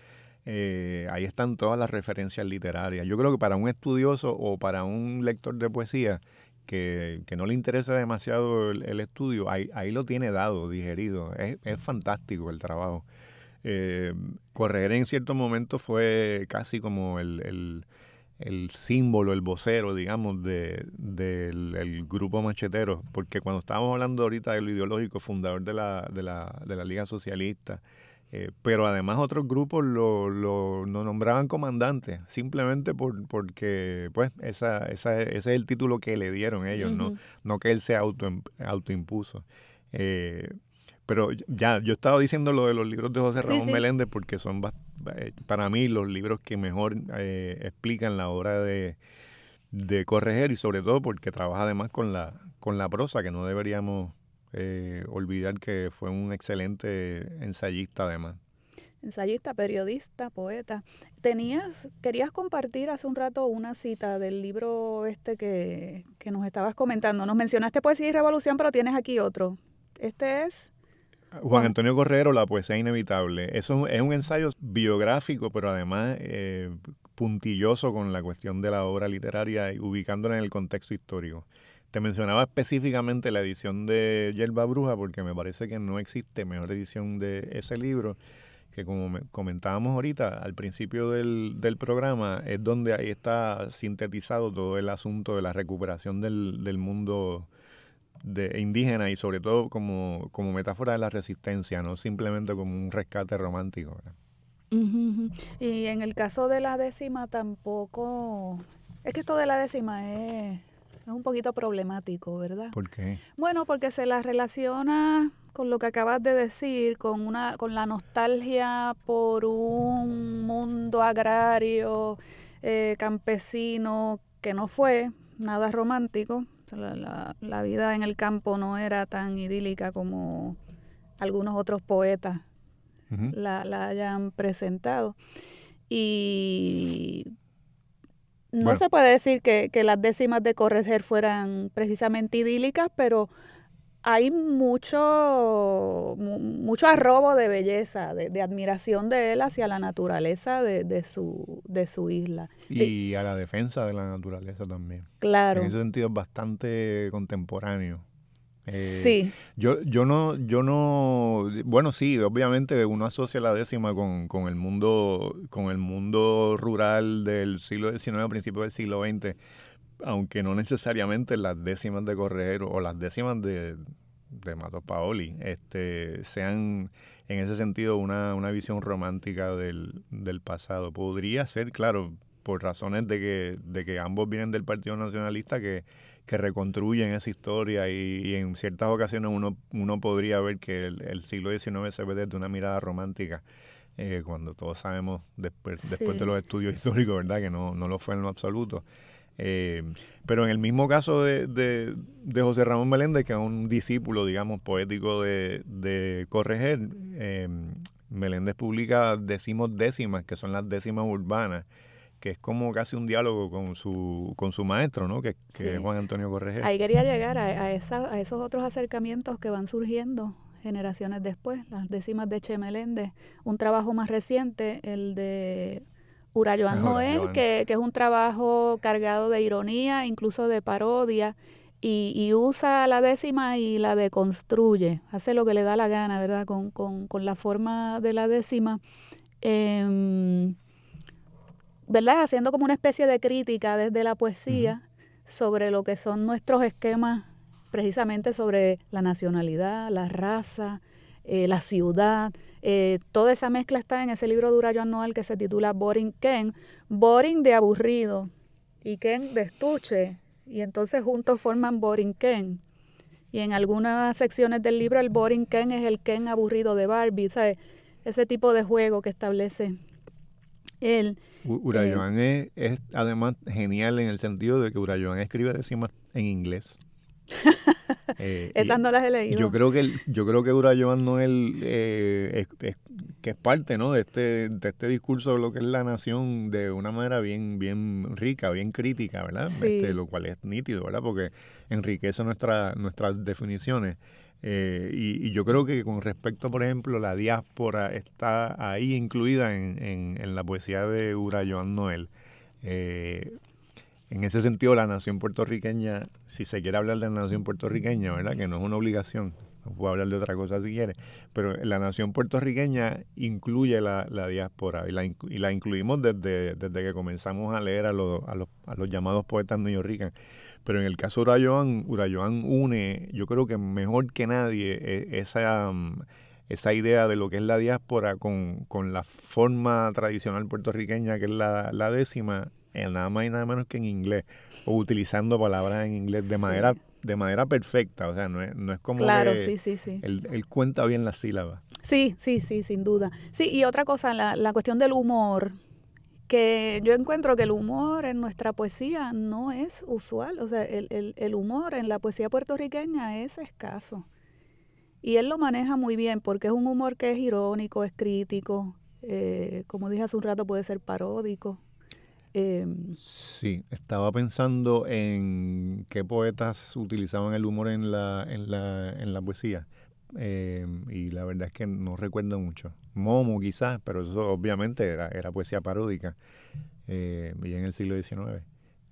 eh, ahí están todas las referencias literarias. Yo creo que para un estudioso o para un lector de poesía que, que no le interesa demasiado el, el estudio, ahí, ahí lo tiene dado, digerido. Es, es fantástico el trabajo. Eh, Correr en cierto momento fue casi como el, el, el símbolo, el vocero, digamos, de, del el grupo machetero, porque cuando estábamos hablando ahorita de lo ideológico, fundador de la, de la, de la Liga Socialista, eh, pero además otros grupos lo, lo, lo nombraban comandante, simplemente por, porque pues esa, esa, ese es el título que le dieron ellos, ¿no? No que él se auto, autoimpuso. Eh, pero ya, yo estaba diciendo lo de los libros de José Ramón sí. Meléndez porque son eh, para mí los libros que mejor eh, explican la obra de, de Correger y sobre todo porque trabaja además con la, con la prosa, que no deberíamos eh, olvidar que fue un excelente ensayista además. Ensayista, periodista, poeta. Tenías, querías compartir hace un rato una cita del libro este que, que nos estabas comentando. Nos mencionaste Poesía y Revolución, pero tienes aquí otro. Este es... Juan Antonio Correro, La poesía inevitable. Eso es un ensayo biográfico, pero además eh, puntilloso con la cuestión de la obra literaria y ubicándola en el contexto histórico. Te mencionaba específicamente la edición de Yerba Bruja porque me parece que no existe mejor edición de ese libro que como me- comentábamos ahorita al principio del, del programa, es donde ahí está sintetizado todo el asunto de la recuperación del, del mundo de indígena y sobre todo como, como metáfora de la resistencia, no simplemente como un rescate romántico. Y en el caso de la décima tampoco... Es que esto de la décima es, es un poquito problemático, ¿verdad? ¿Por qué? Bueno, porque se la relaciona con lo que acabas de decir, con una, con la nostalgia por un mundo agrario, eh, campesino, que no fue nada romántico. La, la- la vida en el campo no era tan idílica como algunos otros poetas la, la hayan presentado. Y no Bueno. se puede decir que, que las décimas de Correger fueran precisamente idílicas, pero hay mucho, mu- mucho arrobo de belleza, de, de admiración de él hacia la naturaleza de, de su, de su isla. Y a la defensa de la naturaleza también. Claro. En ese sentido es bastante contemporáneo. Eh, Sí. Yo, yo no, yo no, bueno, sí, obviamente uno asocia la décima con, con el mundo, con el mundo rural del siglo XIX principios del siglo XX, aunque no necesariamente las décimas de Correjero o las décimas de, de Matos Paoli este, sean en ese sentido una, una visión romántica del, del pasado. Podría ser, claro, por razones de que, de que ambos vienen del Partido Nacionalista que, que reconstruyen esa historia y, y en ciertas ocasiones uno, uno podría ver que el, el siglo XIX se ve desde una mirada romántica. eh, cuando todos sabemos después, después Sí. de los estudios históricos, ¿verdad? Que no, no lo fue en lo absoluto. Eh, pero en el mismo caso de, de, de José Ramón Meléndez, que es un discípulo, digamos, poético de, de Correger, eh, Meléndez publica decimos décimas, que son las décimas urbanas, que es como casi un diálogo con su, con su maestro, ¿no? Que, que Sí. es Juan Antonio Correger. Ahí quería llegar a, a esa- a esos otros acercamientos que van surgiendo generaciones después, las décimas de Che Meléndez, un trabajo más reciente, el de Urayoan Noel, que, que es un trabajo cargado de ironía, incluso de parodia, y, y usa la décima y la deconstruye, hace lo que le da la gana, ¿verdad? Con, con, con la forma de la décima. em, ¿verdad? Haciendo como una especie de crítica desde la poesía sobre lo que son nuestros esquemas, precisamente sobre la nacionalidad, la raza, eh, la ciudad. Eh, toda esa mezcla está en ese libro de Urayo Anual que se titula Boring Ken. Boring de aburrido y Ken de estuche. Y entonces juntos forman Boring Ken. Y en algunas secciones del libro el Boring Ken es el Ken aburrido de Barbie, ¿sabes? Ese tipo de juego que establece él. Urayoan es, es además genial en el sentido de que Urayoan escribe décimas en inglés. Eh, [laughs] Esas no las he leído. Yo creo que el- yo creo que Urayoan Noel eh, es, es- que es parte ¿no? de este de este discurso de lo que es la nación de una manera bien bien rica, bien crítica, ¿verdad? Sí. Este, lo cual es nítido, ¿verdad? Porque enriquece nuestra, nuestras definiciones. Eh, y, y yo creo que con respecto, por ejemplo, la diáspora está ahí incluida en, en- en la poesía de Urayoan Noel. Eh, en ese sentido, la nación puertorriqueña, si se quiere hablar de la nación puertorriqueña, ¿verdad? Que no es una obligación, no puedo hablar de otra cosa si quiere, pero la nación puertorriqueña incluye la, la diáspora y la, y la incluimos desde, desde que comenzamos a leer a los, a los, a los llamados poetas neoyorricanos. Pero en el caso de Urayoan, Urayoan une, yo creo que mejor que nadie, e- esa, mm, esa idea de lo que es la diáspora con, con la forma tradicional puertorriqueña que es la, la décima, eh, nada más y nada menos que en inglés, o utilizando palabras en inglés de Sí. manera de manera perfecta, o sea, no es, no es como Claro, que sí, sí, sí. Él, él cuenta bien las sílabas. Sí, sí, sí, sin duda. Sí, y otra cosa, la, la cuestión del humor, que yo encuentro que el humor en nuestra poesía no es usual, o sea, el, el, el humor en la poesía puertorriqueña es escaso. Y él lo maneja muy bien porque es un humor que es irónico, es crítico, eh, como dije hace un rato, puede ser paródico. Eh, Sí, estaba pensando en qué poetas utilizaban el humor en la, en la, en la poesía. Eh, y la verdad es que no recuerdo mucho. Momo quizás, pero eso obviamente era, era poesía paródica, eh, y en el siglo XIX.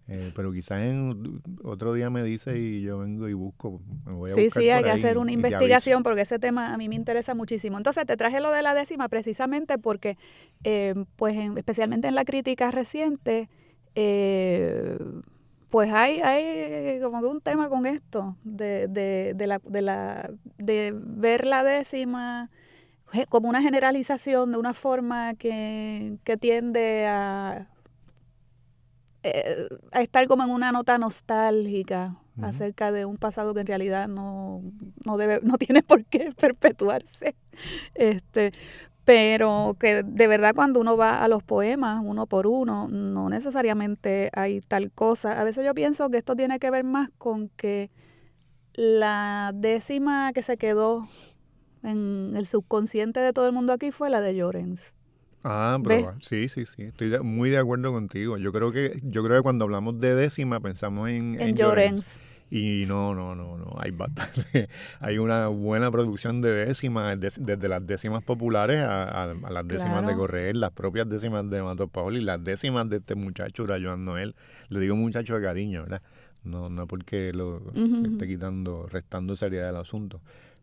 Eh, pero quizás en otro día me dice y yo vengo y busco. me voy a Sí, buscar sí, hay que hacer una investigación porque ese tema a mí me interesa muchísimo. Entonces te traje lo de la décima precisamente porque, eh, pues en- especialmente en la crítica reciente, eh, pues hay, hay como que un tema con esto, de, de, de, la, de, la, de ver la décima como una generalización de una forma que, que tiende a, eh, a estar como en una nota nostálgica acerca de un pasado que en realidad no, no debe, no tiene por qué [laughs] perpetuarse. Este, pero que de verdad cuando uno va a los poemas uno por uno, no necesariamente hay tal cosa. A veces yo pienso que esto tiene que ver más con que la décima que se quedó en el subconsciente de todo el mundo aquí fue la de Llorens. Ah, ¿Ves? proba- sí, sí, sí, estoy de- muy de acuerdo contigo. Yo creo que yo creo que cuando hablamos de décima pensamos en, En en Llorens. Y no, no, no, no, hay bastante, [laughs] hay una buena producción de décimas, des- desde las décimas populares a, a- a las décimas de Claro. Correer, las propias décimas de Mato Paoli, las décimas de este muchacho, Urayoan Noel, le digo muchacho de cariño, ¿verdad? No, no porque lo Ujú. esté quitando, restando seriedad al asunto.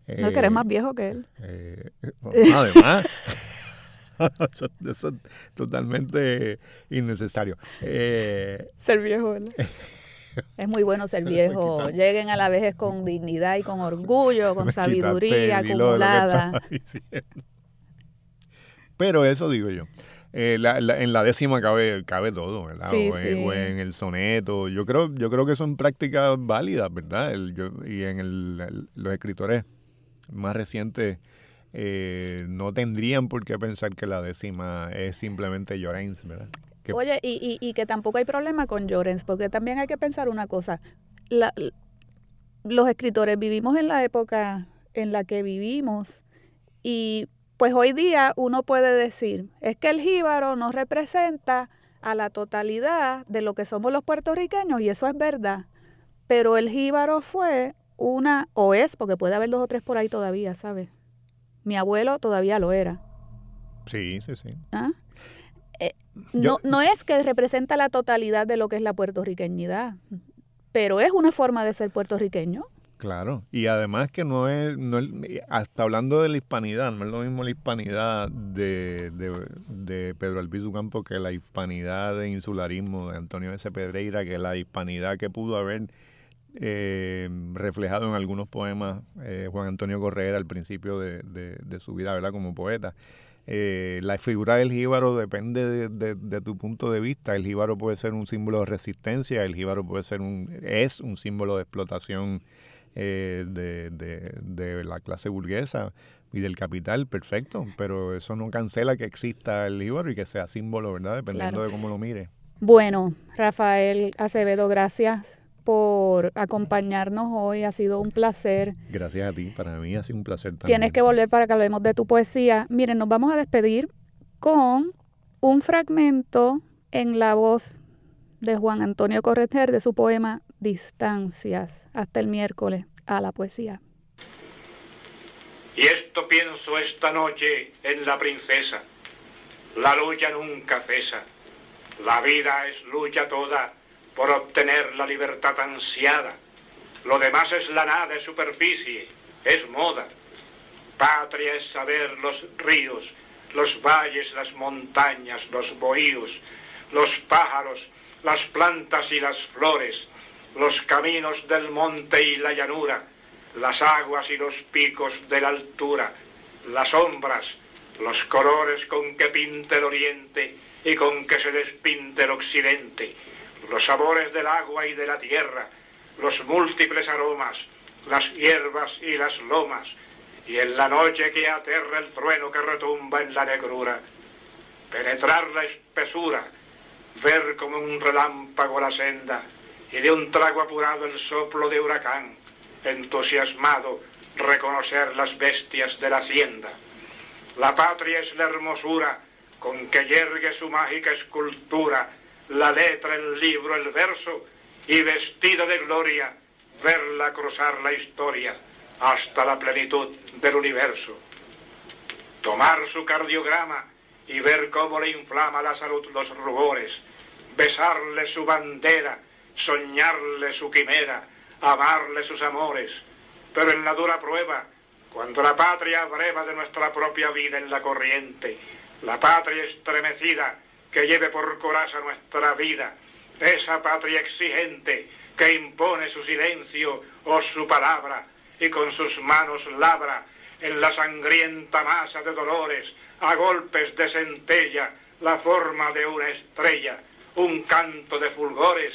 No, que eres Eh, más viejo que él. eh, eh, [laughs] además, [laughs] [laughs] eso, es totalmente innecesario. Eh, Ser viejo, ¿verdad? [laughs] Es muy bueno ser viejo. Quitando- Lleguen a la vez con dignidad y con orgullo, con quitaste sabiduría acumulada. [laughs] Pero eso digo yo. Eh, la- la- en la décima cabe, cabe todo, ¿verdad? Sí, o, en, sí. o en el soneto. Yo creo, yo creo que son prácticas válidas, ¿verdad? El- yo- y en el- el- los escritores más recientes eh, no tendrían por qué pensar que la décima es simplemente Llorens, ¿verdad? Oye, y, y, y que tampoco hay problema con Llorens, porque también hay que pensar una cosa. La- los escritores vivimos en la época en la que vivimos y pues hoy día uno puede decir, es que el jíbaro no representa a la totalidad de lo que somos los puertorriqueños y eso es verdad, pero el jíbaro fue una, o es, porque puede haber dos o tres por ahí todavía, ¿sabes? Mi abuelo todavía lo era. Sí, sí, sí. ¿ah? Eh, Yo- no, no es que representa la totalidad de lo que es la puertorriqueñidad, pero es una forma de ser puertorriqueño. Claro, y además que no es, no es- hasta hablando de la hispanidad, no es lo mismo la hispanidad de, de, de Pedro Albizu Campo que la hispanidad de insularismo de Antonio S. Pedreira, que la hispanidad que pudo haber eh, reflejado en algunos poemas eh, Juan Antonio Correa al principio de, de- de su vida, ¿verdad? Como poeta. Eh, la figura del jíbaro depende de, tu punto de vista. El jíbaro puede ser un símbolo de resistencia, el jíbaro puede ser un, es un símbolo de explotación eh, de, la clase burguesa y del capital, perfecto, pero eso no cancela que exista el jíbaro y que sea símbolo, ¿verdad? Dependiendo Claro. de cómo lo mire. Bueno, Rafael Acevedo, gracias por acompañarnos hoy. Ha sido un placer. Gracias a ti, para mí ha sido un placer también. Tienes que volver para que hablemos de tu poesía. Miren, nos vamos a despedir con un fragmento en la voz de Juan Antonio Correter de su poema Distancias. Hasta el miércoles a la poesía. Y esto pienso esta noche en la princesa. La lucha nunca cesa. La vida es lucha toda por obtener la libertad ansiada. Lo demás es la nada, es superficie, es moda. Patria es saber los ríos, los valles, las montañas, los bohíos, los pájaros, las plantas y las flores, los caminos del monte y la llanura, las aguas y los picos de la altura, las sombras, los colores con que pinta el oriente y con que se despinte el occidente, los sabores del agua y de la tierra, los múltiples aromas, las hierbas y las lomas, y en la noche que aterra el trueno que retumba en la negrura, penetrar la espesura, ver como un relámpago la senda, y de un trago apurado el soplo de huracán, entusiasmado reconocer las bestias de la hacienda. La patria es la hermosura con que yergue su mágica escultura, la letra, el libro, el verso, y vestida de gloria, verla cruzar la historia hasta la plenitud del universo. Tomar su cardiograma y ver cómo le inflama la salud los rubores, besarle su bandera, soñarle su quimera, amarle sus amores, pero en la dura prueba, cuando la patria breva de nuestra propia vida en la corriente, la patria estremecida que lleve por coraza nuestra vida, esa patria exigente que impone su silencio o su palabra y con sus manos labra en la sangrienta masa de dolores, a golpes de centella, la forma de una estrella, un canto de fulgores.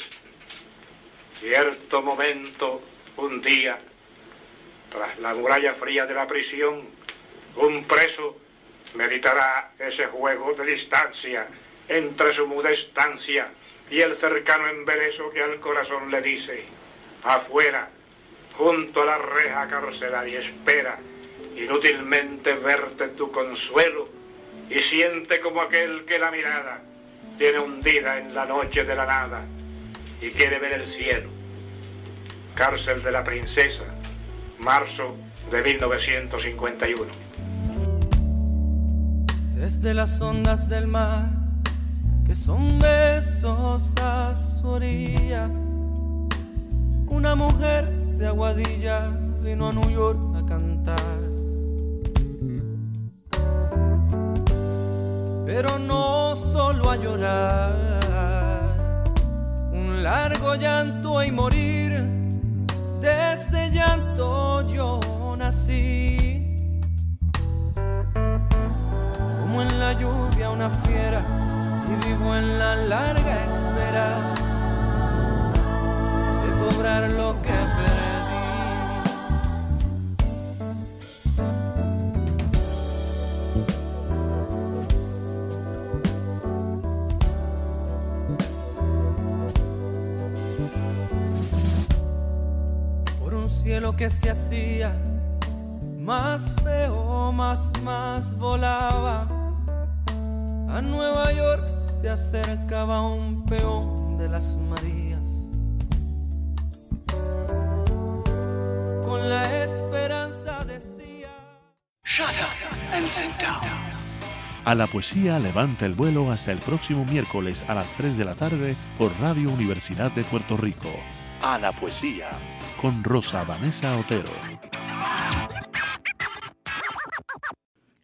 Cierto momento, un día, tras la muralla fría de la prisión, un preso meditará ese juego de distancia entre su muda estancia y el cercano embeleso que al corazón le dice, afuera, junto a la reja carcelaria, espera inútilmente verte tu consuelo y siente como aquel que la mirada tiene hundida en la noche de la nada y quiere ver el cielo. Cárcel de la Princesa, marzo de 1951. Desde las ondas del mar, que son besos a su orilla, Una mujer de Aguadilla vino a New York a cantar. Pero no solo a llorar, un largo llanto y morir. De ese llanto yo nací. Como en la lluvia una fiera y vivo en la larga espera de cobrar lo que perdí. Por un cielo que se hacía más feo, más, más volaba. A Nueva York se acercaba un peón de las Marías. Con la esperanza decía. Shut up and sit down. A la poesía levanta el vuelo hasta el próximo miércoles a las 3 de la tarde por Radio Universidad de Puerto Rico. A la poesía. Con Rosa Vanessa Otero.